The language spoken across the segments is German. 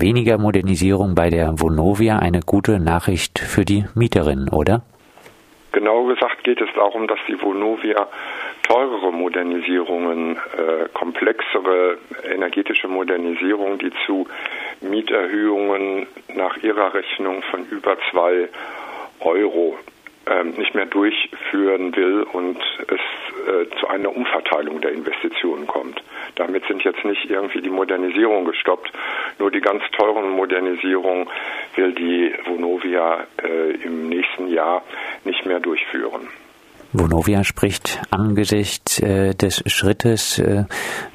weniger Modernisierung bei der Vonovia eine gute Nachricht für die Mieterinnen, oder? Genau gesagt geht es darum, dass die Vonovia teurere Modernisierungen, äh, komplexere energetische Modernisierungen, die zu Mieterhöhungen nach ihrer Rechnung von über zwei Euro nicht mehr durchführen will und es äh, zu einer Umverteilung der Investitionen kommt. Damit sind jetzt nicht irgendwie die Modernisierungen gestoppt, nur die ganz teuren Modernisierungen will die Vonovia äh, im nächsten Jahr nicht mehr durchführen. Vonovia spricht angesichts äh, des Schrittes,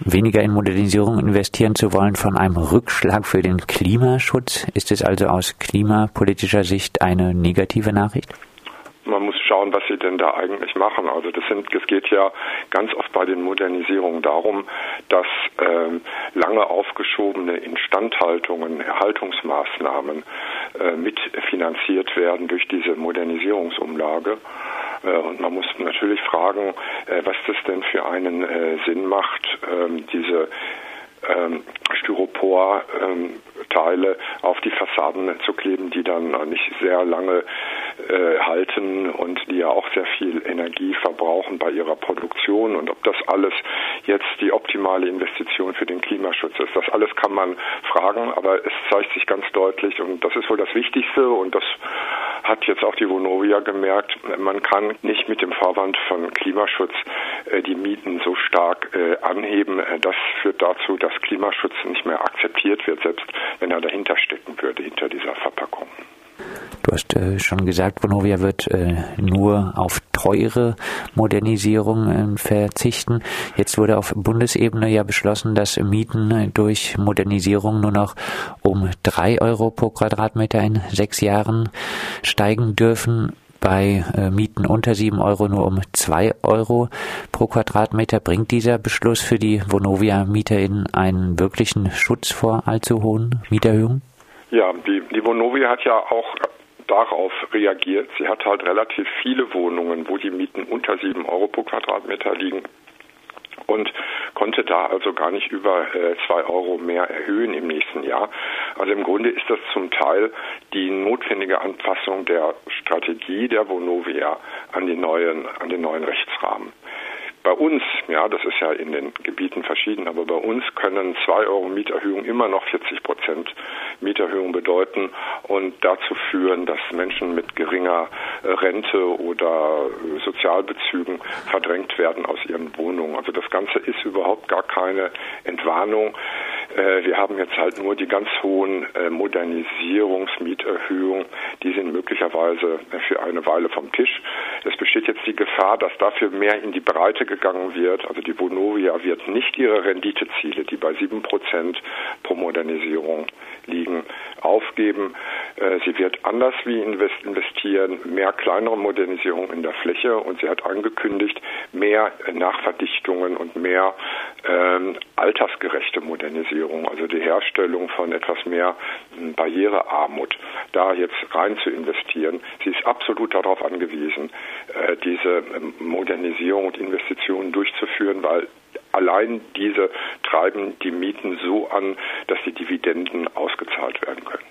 weniger in Modernisierung investieren zu wollen, von einem Rückschlag für den Klimaschutz. Ist es also aus klimapolitischer Sicht eine negative Nachricht? Man muss schauen, was sie denn da eigentlich machen. Also das sind, es geht ja ganz oft bei den Modernisierungen darum, dass ähm, lange aufgeschobene Instandhaltungen, Erhaltungsmaßnahmen äh, mitfinanziert werden durch diese Modernisierungsumlage. Äh, und man muss natürlich fragen, äh, was das denn für einen äh, Sinn macht, ähm, diese ähm, Styropor-Teile ähm, auf die Fassaden zu kleben, die dann nicht sehr lange äh, halten und die ja auch sehr viel Energie verbrauchen bei ihrer Produktion und ob das alles jetzt die optimale Investition für den Klimaschutz ist. Das alles kann man fragen, aber es zeigt sich ganz deutlich und das ist wohl das Wichtigste und das hat jetzt auch die Vonovia gemerkt, man kann nicht mit dem Vorwand von Klimaschutz äh, die Mieten so stark äh, anheben. Äh, das führt dazu, dass Klimaschutz nicht mehr akzeptiert wird, selbst wenn er dahinter stecken würde, hinter dieser Verpackung. Du hast äh, schon gesagt, Vonovia wird äh, nur auf teure Modernisierung äh, verzichten. Jetzt wurde auf Bundesebene ja beschlossen, dass Mieten durch Modernisierung nur noch um drei Euro pro Quadratmeter in sechs Jahren steigen dürfen bei äh, Mieten unter sieben Euro nur um zwei Euro pro Quadratmeter. Bringt dieser Beschluss für die Vonovia-MieterInnen einen wirklichen Schutz vor allzu hohen Mieterhöhungen? Ja, die, die Vonovia hat ja auch darauf reagiert. Sie hat halt relativ viele Wohnungen, wo die Mieten unter sieben Euro pro Quadratmeter liegen und konnte da also gar nicht über äh, zwei Euro mehr erhöhen im nächsten Jahr. Also im Grunde ist das zum Teil die notwendige Anpassung der Strategie der Vonovia an, die neuen, an den neuen Rechtsrahmen. Bei uns, ja, das ist ja in den Gebieten verschieden, aber bei uns können zwei Euro Mieterhöhung immer noch 40 Prozent Mieterhöhung bedeuten und dazu führen, dass Menschen mit geringer äh, Rente oder äh, Sozialbezügen verdrängt werden aus ihren Wohnungen. Also das Ganze ist überhaupt gar keine Entwarnung. Äh, wir haben jetzt halt nur die ganz hohen Modernisierungsmieterhöhungen, die sind möglicherweise für eine Weile vom Tisch. Es besteht jetzt die Gefahr, dass dafür mehr in die Breite gegangen wird. Also die Vonovia wird nicht ihre Renditeziele, die bei sieben Prozent pro Modernisierung liegen, aufgeben. Äh, sie wird anders wie investieren, mehr kleinere Modernisierung in der Fläche und sie hat angekündigt, mehr Nachverdichtungen und mehr ähm, altersgerechte Modernisierung, also die Herstellung von etwas mehr hm, Barrierearmut, da jetzt rein zu investieren. Sie ist absolut darauf angewiesen, äh, diese ähm, Modernisierung und Investitionen durchzuführen, weil allein diese treiben die Mieten so an, dass die Dividenden ausgezahlt werden können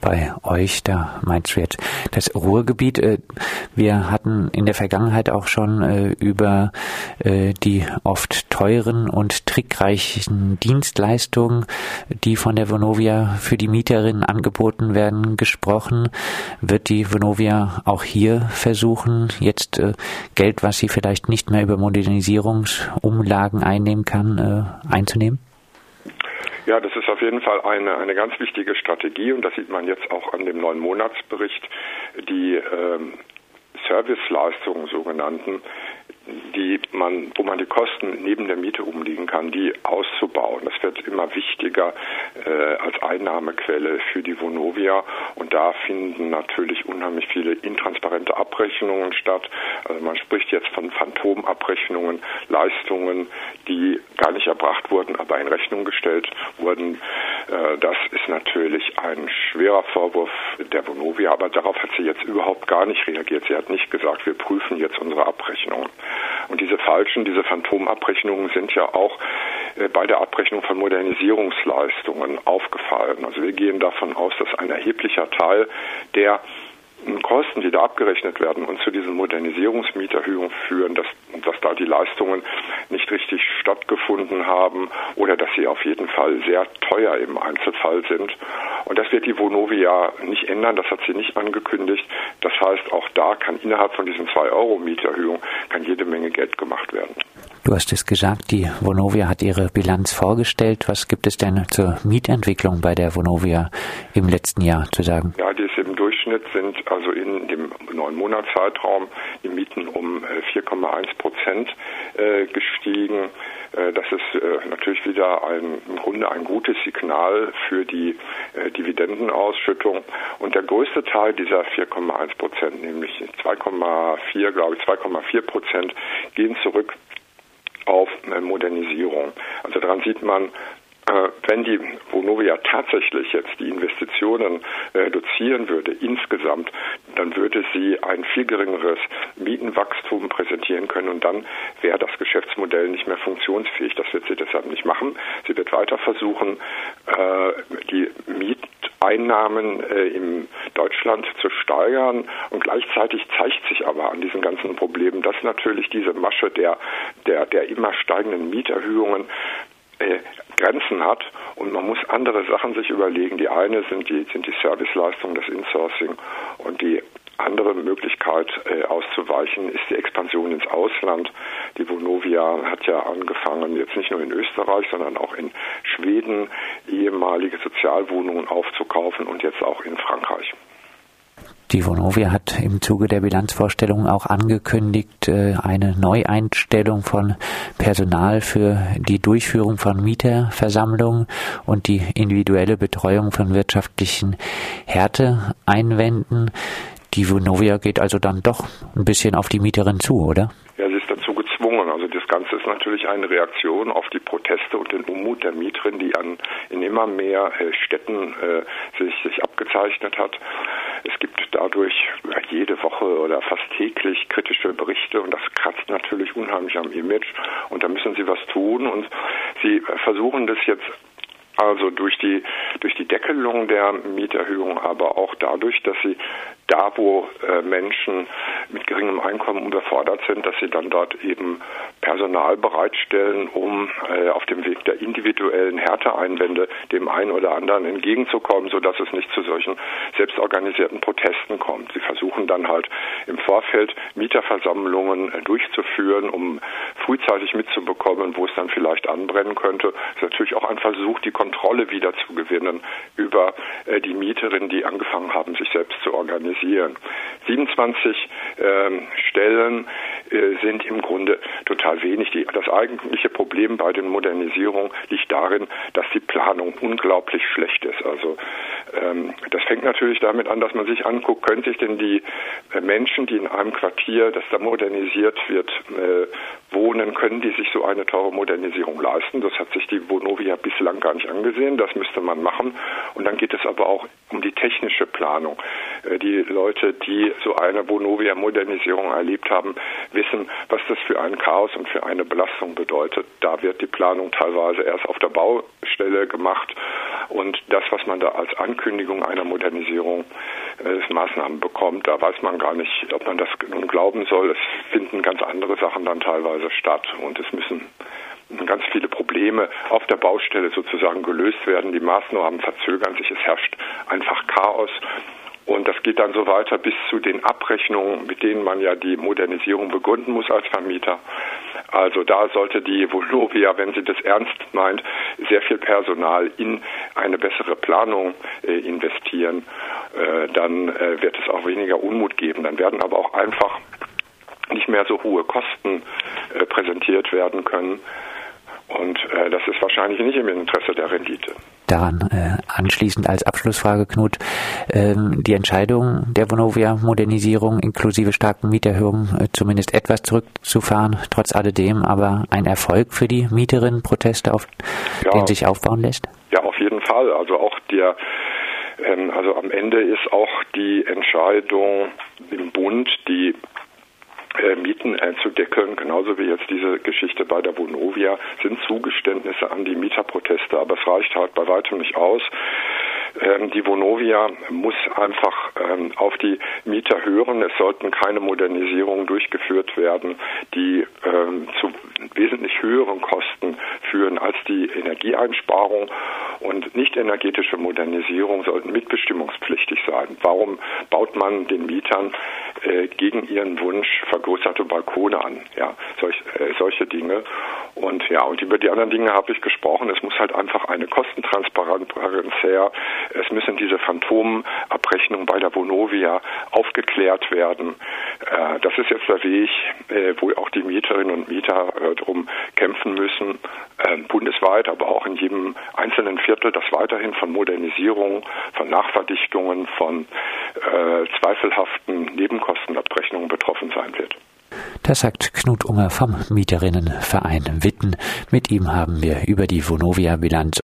bei euch, da meinst du jetzt das Ruhrgebiet. Äh, wir hatten in der Vergangenheit auch schon äh, über äh, die oft teuren und trickreichen Dienstleistungen, die von der Vonovia für die Mieterinnen angeboten werden, gesprochen. Wird die Vonovia auch hier versuchen, jetzt Geld, was sie vielleicht nicht mehr über Modernisierungsumlagen einnehmen kann, einzunehmen? Ja, das ist auf jeden Fall eine, eine ganz wichtige Strategie und das sieht man jetzt auch an dem neuen Monatsbericht. Die ähm, Serviceleistungen sogenannten die man, wo man die Kosten neben der Miete umliegen kann, die auszubauen. Wird immer wichtiger äh, als Einnahmequelle für die Vonovia und da finden natürlich unheimlich viele intransparente Abrechnungen statt. Also man spricht jetzt von Phantomabrechnungen, Leistungen, die gar nicht erbracht wurden, aber in Rechnung gestellt wurden. Äh, das ist natürlich ein schwerer Vorwurf der Vonovia, aber darauf hat sie jetzt überhaupt gar nicht reagiert. Sie hat nicht gesagt, wir prüfen jetzt unsere Abrechnungen. Und diese falschen, diese Phantomabrechnungen sind ja auch bei der Abrechnung von Modernisierungsleistungen aufgefallen. Also wir gehen davon aus, dass ein erheblicher Teil der Kosten, die da abgerechnet werden und zu diesen Modernisierungsmieterhöhungen führen, dass, dass da die Leistungen nicht richtig stattgefunden haben oder dass sie auf jeden Fall sehr teuer im Einzelfall sind. Und das wird die Vonovia nicht ändern, das hat sie nicht angekündigt. Das heißt, auch da kann innerhalb von diesen 2 Euro Mieterhöhung kann jede Menge Geld gemacht werden. Du hast es gesagt, die Vonovia hat ihre Bilanz vorgestellt. Was gibt es denn zur Mietentwicklung bei der Vonovia im letzten Jahr zu sagen? Ja, die ist im Durchschnitt sind also in dem neun Monatszeitraum die Mieten um 4,1 äh, Prozent äh, gestiegen. Äh, das ist natürlich wieder ein, im Grunde ein gutes Signal für die Dividendenausschüttung. Und der größte Teil dieser 4,1 Prozent, nämlich 2,4, glaube ich, 2,4 Prozent, gehen zurück auf Modernisierung. Also daran sieht man, äh, wenn die Vonovia tatsächlich jetzt die Investitionen reduzieren würde insgesamt, dann würde sie ein viel geringeres Mietenwachstum präsentieren können und dann wäre das Geschäftsmodell nicht mehr funktionsfähig. Das wird sie deshalb nicht machen. Sie wird weiter versuchen, äh, die Mieteinnahmen äh, in Deutschland zu steigern und gleichzeitig zeigt sich aber an diesen ganzen Problemen, dass natürlich diese Masche der, der, der immer steigenden Mieterhöhungen äh, Grenzen hat und man muss andere Sachen sich überlegen. Die eine sind die, sind die Serviceleistungen, das Insourcing und die andere Möglichkeit äh, auszuweichen ist die Expansion ins Ausland. Die Vonovia hat ja angefangen, jetzt nicht nur in Österreich, sondern auch in Schweden ehemalige Sozialwohnungen aufzukaufen und jetzt auch in Frankreich. Die Vonovia hat im Zuge der Bilanzvorstellung auch angekündigt, äh, eine Neueinstellung von Personal für die Durchführung von Mieterversammlungen und die individuelle Betreuung von wirtschaftlichen Härteeinwänden. Die Vonovia geht also dann doch ein bisschen auf die Mieterin zu, oder? Ja, sie ist dazu gezwungen. Also das Ganze ist natürlich eine Reaktion auf die Proteste und den Unmut der Mieterin, die an, in immer mehr äh, Städten äh, sich, sich abgezeichnet hat. Es gibt dadurch jede Woche oder fast täglich kritische Berichte und das kratzt natürlich unheimlich am Image und da müssen sie was tun und sie versuchen das jetzt also durch die durch die Deckelung der Mieterhöhung, aber auch dadurch, dass sie da, wo äh, Menschen mit geringem Einkommen überfordert sind, dass sie dann dort eben Personal bereitstellen, um äh, auf dem Weg der individuellen Härteeinwände dem einen oder anderen entgegenzukommen, sodass es nicht zu solchen selbstorganisierten Protesten kommt. Sie versuchen dann halt im Vorfeld Mieterversammlungen äh, durchzuführen, um frühzeitig mitzubekommen, wo es dann vielleicht anbrennen könnte. Ist natürlich auch ein Versuch, die Kontrolle wieder zu gewinnen über äh, die Mieterinnen, die angefangen haben, sich selbst zu organisieren modernisieren. 27 ähm, Stellen äh, sind im Grunde total wenig. Die, das eigentliche Problem bei den Modernisierungen liegt darin, dass die Planung unglaublich schlecht ist. Also das fängt natürlich damit an, dass man sich anguckt, können sich denn die äh, Menschen, die in einem Quartier, das da modernisiert wird, äh, wohnen, können die sich so eine teure Modernisierung leisten? Das hat sich die Vonovia bislang gar nicht angesehen. Das müsste man machen. Und dann geht es aber auch um die technische Planung. Äh, die Leute, die so eine Vonovia-Modernisierung erlebt haben, wissen, was das für ein Chaos und für eine Belastung bedeutet. Da wird die Planung teilweise erst auf der Baustelle gemacht und das, was man da als Ankündigung einer Modernisierung äh, Maßnahmen bekommt, da weiß man gar nicht, ob man das nun glauben soll. Es finden ganz andere Sachen dann teilweise statt und es müssen ganz viele Probleme auf der Baustelle sozusagen gelöst werden. Die Maßnahmen verzögern sich, es herrscht einfach Chaos und das geht dann so weiter bis zu den Abrechnungen, mit denen man ja die Modernisierung begründen muss als Vermieter. Also da sollte die Volovia, wenn sie das ernst meint, sehr viel Personal in eine bessere Planung äh, investieren. Äh, dann äh, wird es auch weniger Unmut geben. Dann werden aber auch einfach nicht mehr so hohe Kosten präsentiert werden können. Und das ist wahrscheinlich nicht im Interesse der Rendite. Daran äh, anschließend als Abschlussfrage, Knut, ähm, die Entscheidung der Vonovia-Modernisierung inklusive starken Mieterhöhungen äh, zumindest etwas zurückzufahren, trotz alledem aber ein Erfolg für die Mieterinnen-Proteste, auf ja, den sich aufbauen lässt? Ja, auf jeden Fall. Also auch der ähm, also am Ende ist auch die Entscheidung im Bund, die Mieten äh, zu deckeln, genauso wie jetzt diese Geschichte bei der Vonovia, sind Zugeständnisse an die Mieterproteste, aber es reicht halt bei weitem nicht aus. Ähm, die Vonovia muss einfach ähm, auf die Mieter hören. Es sollten keine Modernisierungen durchgeführt werden, die ähm, zu wesentlich höheren Kosten führen als die Energieeinsparung. Und nicht energetische Modernisierung sollten mitbestimmungspflichtig sein. Warum baut man den Mietern äh, gegen ihren Wunsch vergrößerte Balkone an? Ja, solch, äh, solche Dinge. Und ja, und über die anderen Dinge habe ich gesprochen. Es muss halt einfach eine Kostentransparenz her. Es müssen diese Phantomabrechnungen bei der Vonovia aufgeklärt werden. Äh, das ist jetzt der Weg, äh, wo auch die Mieterinnen und Mieter äh, drum kämpfen müssen, bundesweit, aber auch in jedem einzelnen Viertel, das weiterhin von Modernisierung, von Nachverdichtungen, von zweifelhaften Nebenkostenabrechnungen betroffen sein wird. Das sagt Knut Unger vom Mieterinnenverein Witten. Mit ihm haben wir über die Vonovia-Bilanz